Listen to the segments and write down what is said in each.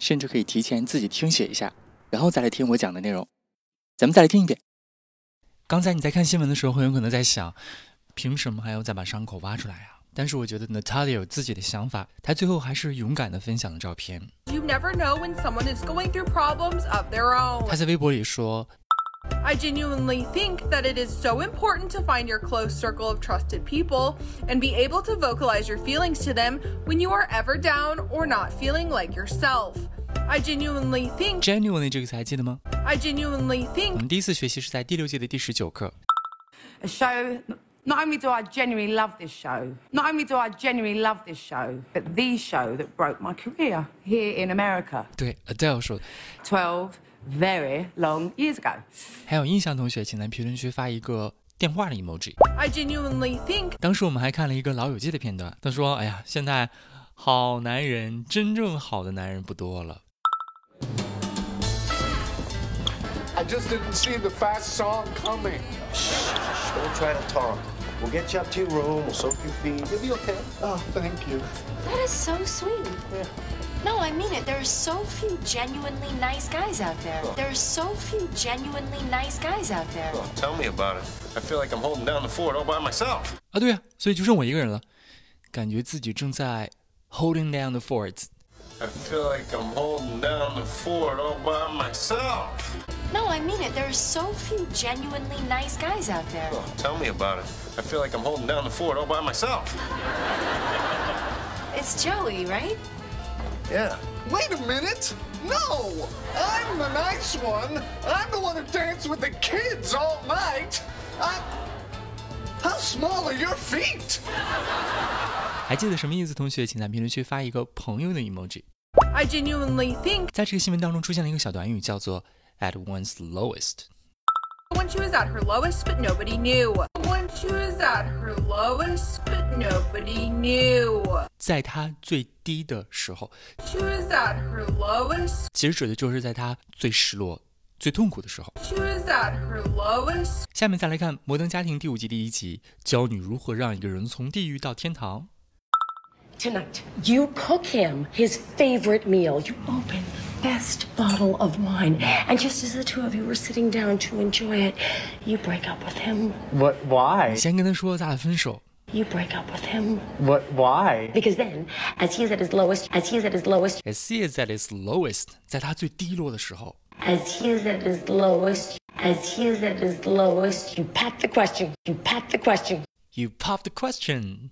甚至可以提前自己听写一下，然后再来听我讲的内容。咱们再来听一遍。刚才你在看新闻的时候，很有可能在想，凭什么还要再把伤口挖出来啊？但是我觉得 Natalia 有自己的想法，她最后还是勇敢的分享了照片。You never know when someone is going through problems of their own。她在微博里说。I genuinely think that it is so important to find your close circle of trusted people and be able to vocalize your feelings to them when you are ever down or not feeling like yourself. I genuinely think genuinely 这个词还记得吗？I genuinely think 我们第一次学习是在第六届的第十九课。A show. Not only do I genuinely love this show, not only do I genuinely love this show, but the show that broke my career here in America. 对，Adele 说，Twelve Very long years ago。还有印象同学，请在评论区发一个电话的 emoji。I genuinely think。当时我们还看了一个《老友记》的片段，他说：“哎呀，现在好男人，真正好的男人不多了。” I just didn't see the fast song coming. Shh, don't try to talk. We'll get you up to your room. We'll soak your feet. You'll be okay. Oh, thank you. That is so sweet. Yeah. No, I mean it. There are so few genuinely nice guys out there. There are so few genuinely nice guys out there. Well, tell me about it. I feel like I'm holding down the fort all by myself. 啊，对呀，所以就剩我一个人了，感觉自己正在 holding down the fort. I feel like I'm holding down the fort all by myself. No, I mean it. There are so few genuinely nice guys out there. Tell me about it. I feel like I'm holding down the fort all by myself. It's Joey, right? Yeah. Wait a minute! No! I'm the nice one! I'm the one who danced with the kids all night! I... How small are your feet? 还记得什么意思？同学，请在评论区发一个朋友的 emoji。I genuinely think 在这个新闻当中出现了一个小短语，叫做 at one's lowest。When she was at her lowest, but nobody knew. When she was at her lowest, but nobody knew. 在她最低的时候。She was at her lowest. 其实指的就是在她最失落、最痛苦的时候。She was at her lowest. 下面再来看《摩登家庭》第五季第一集，教你如何让一个人从地狱到天堂。Tonight, you cook him his favorite meal. You open best bottle of wine. And just as the two of you were sitting down to enjoy it, you break up with him. What? Why? 先跟他说咱俩分手。You break up with him. What? Why? Because then, as he is at his lowest, as he is at his lowest, as he is at his lowest，在他最低落的时候，as he is at his lowest, as he is at his lowest, you pop the question. You pop the question. You pop the question.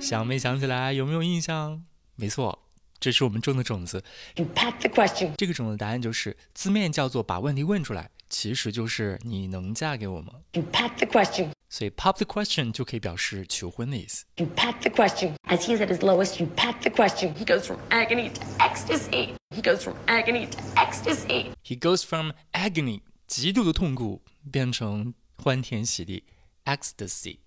想没想起来？有没有印象？没错。这是我们种的种子。You pop the question。这个种子答案就是字面叫做把问题问出来，其实就是你能嫁给我吗？You pop the question。所以 pop the question 就可以表示求婚的意思。You pop the question. As he's at his lowest, you pop the question. He goes from agony to ecstasy. He goes from agony to ecstasy. He goes from agony 极度的痛苦变成欢天喜地 ecstasy。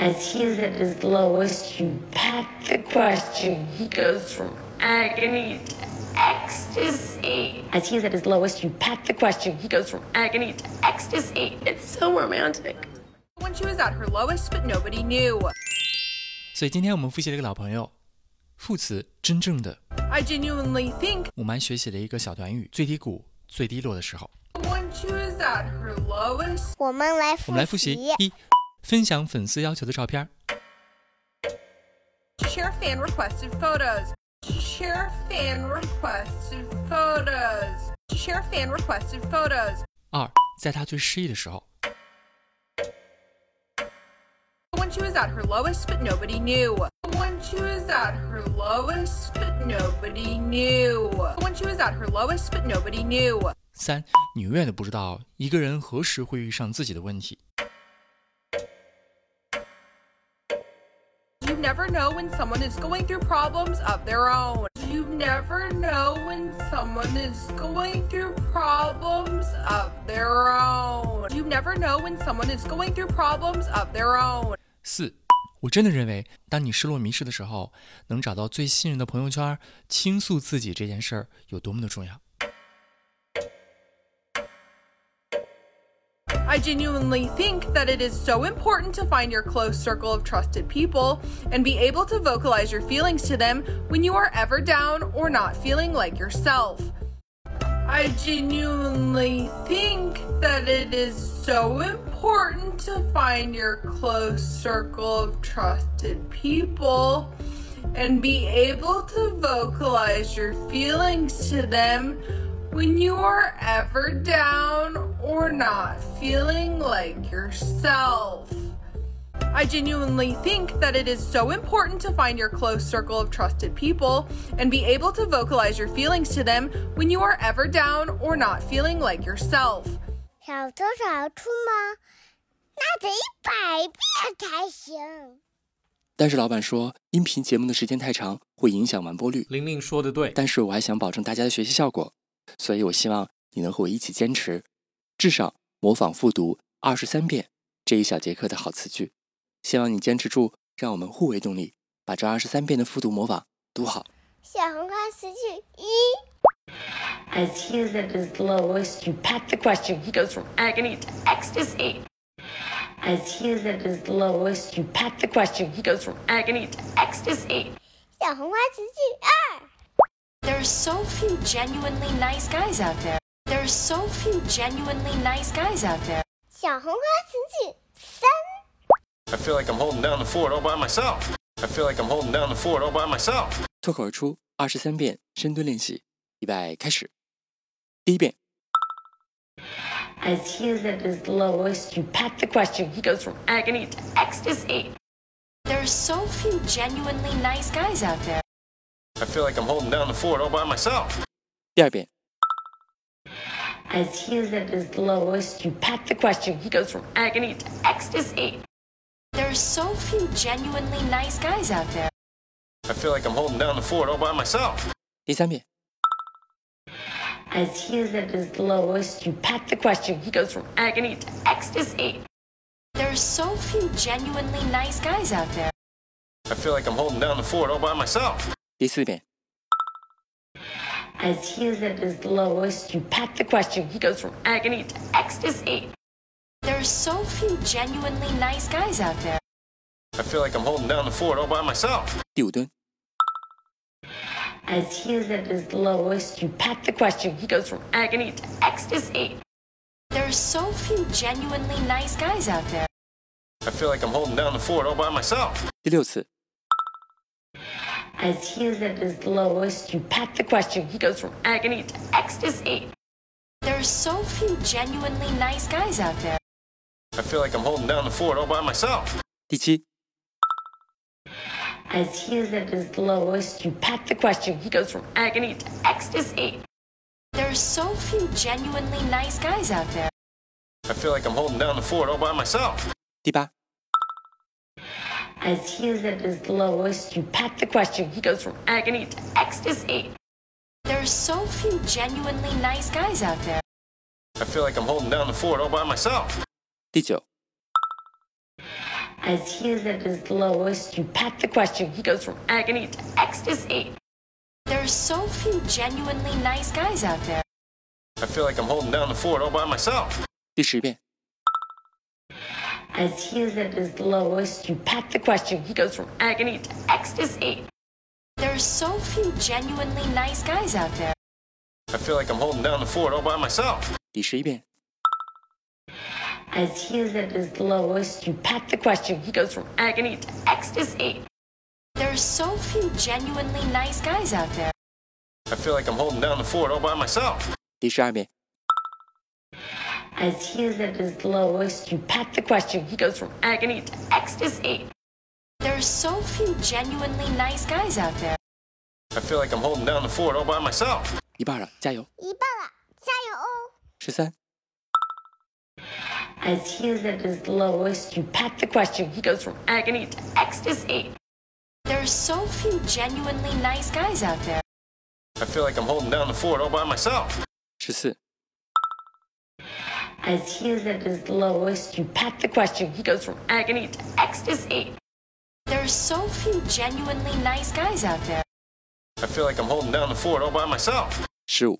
As he's at his lowest, you pop the question. He goes from agony to ecstasy. As he's at his lowest, you pop the question. He goes from agony to ecstasy. It's so romantic. When she was at her lowest, but nobody knew. 所以今天我们复习了一个老朋友，副词真正的。I genuinely think 我们还学习了一个小短语，最低谷、最低落的时候。When she was at her lowest，我们来我们来复习一， 分享粉丝要求的照片。Share fan requested photos. Share fan requested photos. Share fan requested photos. 二，在他最失意的时候。When she was at her lowest, but nobody knew. When she was at her lowest, but nobody knew. When she was at her lowest, but nobody knew. 三，你永远都不知道一个人何时会遇上自己的问题。 never know when someone is going through problems of their own. You never know when someone is going through problems of their own. You never know when someone is going through problems of their own. 四，我真的认为，当你失落迷失的时候，能找到最信任的朋友圈倾诉自己这件事儿有多么的重要。 I genuinely think that it is so important to find your close circle of trusted people and be able to vocalize your feelings to them when you are ever down or not feeling like yourself. I genuinely think that it is so important to find your close circle of trusted people and be able to vocalize your feelings to them when you are ever down or not feeling like yourself. I genuinely think that it is so important to find your close circle of trusted people and be able to vocalize your feelings to them when you are ever down or not feeling like yourself. 小偷小兔吗？那得一百遍才行。但是老板说，音频节目的时间太长，会影响完播率。玲玲说的对，但是我还想保证大家的学习效果， 所以我希望你能和我一起坚持，至少模仿复读二十三遍这一小节课的好词句。希望你坚持住，让我们互为动力，把这二十三遍的复读模仿读好。小红花词句一。As he is at his lowest, you pat the question. He goes from agony to ecstasy. As he is at his lowest, you pat the question. He goes from agony to ecstasy. 小红花词句二。There's so few genuinely nice guys out there. There's so few genuinely nice guys out there. 小红花词句三。 I feel like I'm holding down the fort all by myself. I feel like I'm holding down the fort all by myself. 脱口而出二十三遍深蹲练习，预备开始。第一遍， As he is at his lowest, you pat the question. He goes from agony to ecstasy. There's so few genuinely nice guys out there. I feel like I'm holding down the fort all by myself. 第二遍， As he is at his lowest, you pat the question. He goes from agony to ecstasy. There's so few genuinely nice guys out there. I feel like I'm holding down the fort all by myself. 第三遍， As he is at his lowest, you pat the question. He goes from agony to ecstasy. There's so few genuinely nice guys out there. I feel like I'm holding down the fort all by myself. 第四遍， As he is at his lowest, you pat the question. He goes from agony to ecstasy. There's so few genuinely nice guys out there. I feel like I'm holding down the fort all by myself. 第五蹲， As he is at his lowest, you pat the question. He goes from agony to ecstasy. There's so few genuinely nice guys out there. I feel like I'm holding down the fort all by myself. 第六次， As he is at his lowest, you pat the question. He goes from agony to ecstasy. There's so few genuinely nice guys out there. I feel like I'm holding down the fort all by myself. 第七， As he is at his lowest, you pat the question. He goes from agony to ecstasy. There's so few genuinely nice guys out there. I feel like I'm holding down the fort all by myself. 第八， As he is at his lowest, you pat the question. He goes from agony to ecstasy. There's so few genuinely nice guys out there. I feel like I'm holding down the fort all by myself. 第九， As he is at his lowest, you pat the question. He goes from agony to ecstasy. There's so few genuinely nice guys out there. I feel like I'm holding down the fort all by myself. 第十遍， As he is at his lowest, you pat the question. He goes from agony to ecstasy. There's so few genuinely nice guys out there. I feel like I'm holding down the fort all by myself. 第十一遍， As he is at his lowest, you pat the question. He goes from agony to ecstasy. There's so few genuinely nice guys out there. I feel like I'm holding down the fort all by myself. 第十二遍， As he is at his lowest, you pat the question. He goes from agony to ecstasy. There's so few genuinely nice guys out there. I feel like I'm holding down the fort all by myself. 一半了，加油！一半了，加油哦！十三、 As he is at his lowest, you pat the question. He goes from agony to ecstasy. There are so few genuinely nice guys out there. I feel like I'm holding down the fort all by myself. 十四、 as he is at his lowest, you pack the question. He goes from agony to ecstasy. There are so few genuinely nice guys out there. I feel like I'm holding down the fort all by myself. Shoot.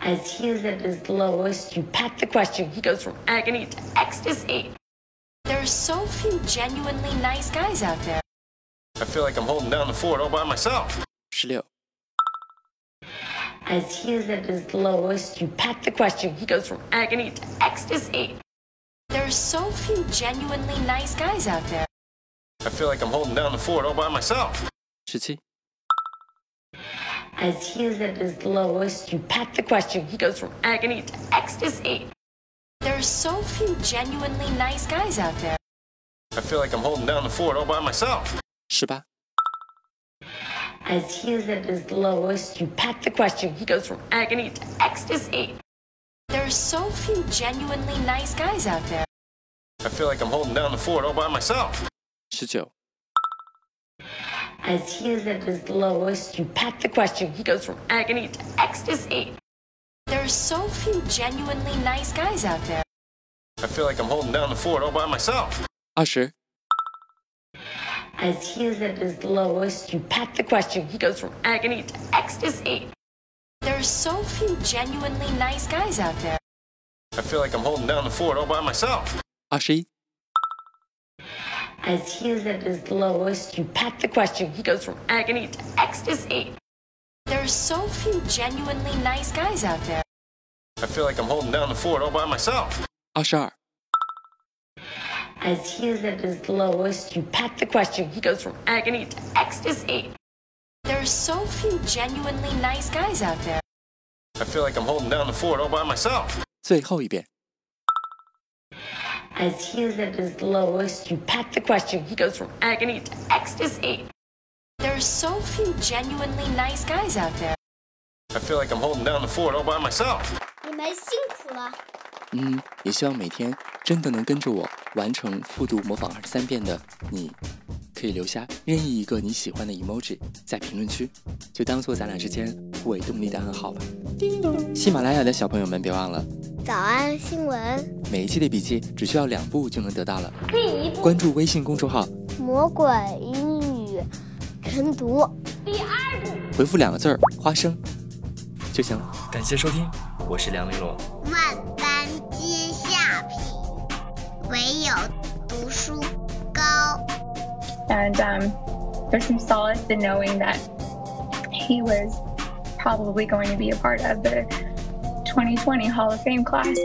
As he is at his lowest, you pack the question. He goes from agony to ecstasy. There are so few genuinely nice guys out there. I feel like I'm holding down the fort all by myself. 十六。as he is at his lowest, you pack the question. He goes from agony to ecstasy. There are so few genuinely nice guys out there. I feel like I'm holding down the fort all by myself. Shitty. As he is at his lowest, you pack the question. He goes from agony to ecstasy. There are so few genuinely nice guys out there. I feel like I'm holding down the fort all by myself. 十八。as he is at his lowest, you pack the question. He goes from agony to ecstasy. There are so few genuinely nice guys out there. I feel like I'm holding down the fort all by myself. 19. As he is at his lowest, you pack the question. He goes from agony to ecstasy. There are so few genuinely nice guys out there. I feel like I'm holding down the fort all by myself. 20. As he is at his lowest, you pack the question. He goes from agony to ecstasy. There are so few genuinely nice guys out there. I feel like I'm holding down the fort all by myself. Ashi. As he is at his lowest, you pack the question. He goes from agony to ecstasy. There are so few genuinely nice guys out there. I feel like I'm holding down the fort all by myself. Ashar. As he is at his lowest, you pat the question. He goes from agony to ecstasy. There are so few genuinely nice guys out there. I feel like I'm holding down the fort all by myself. 最后一遍。 As he is at his lowest, you pat the question. He goes from agony to ecstasy. There are so few genuinely nice guys out there. I feel like I'm holding down the fort all by myself. 你们辛苦了。嗯，也希望每天 真的能跟着我完成复读模仿二十三遍的你，可以留下任意一个你喜欢的 emoji 在评论区，就当做咱俩之间互为动力的暗号吧。喜马拉雅的小朋友们别忘了，早安新闻，每一期的笔记只需要两步就能得到了。关注微信公众号，魔鬼英语晨读。第二步回复两个字儿“花生”就行了。感谢收听，我是梁玲珑。万般皆下品，唯有读书高。 And um, there's some solace in knowing that he was probably going to be a part of the 2020 Hall of Fame class.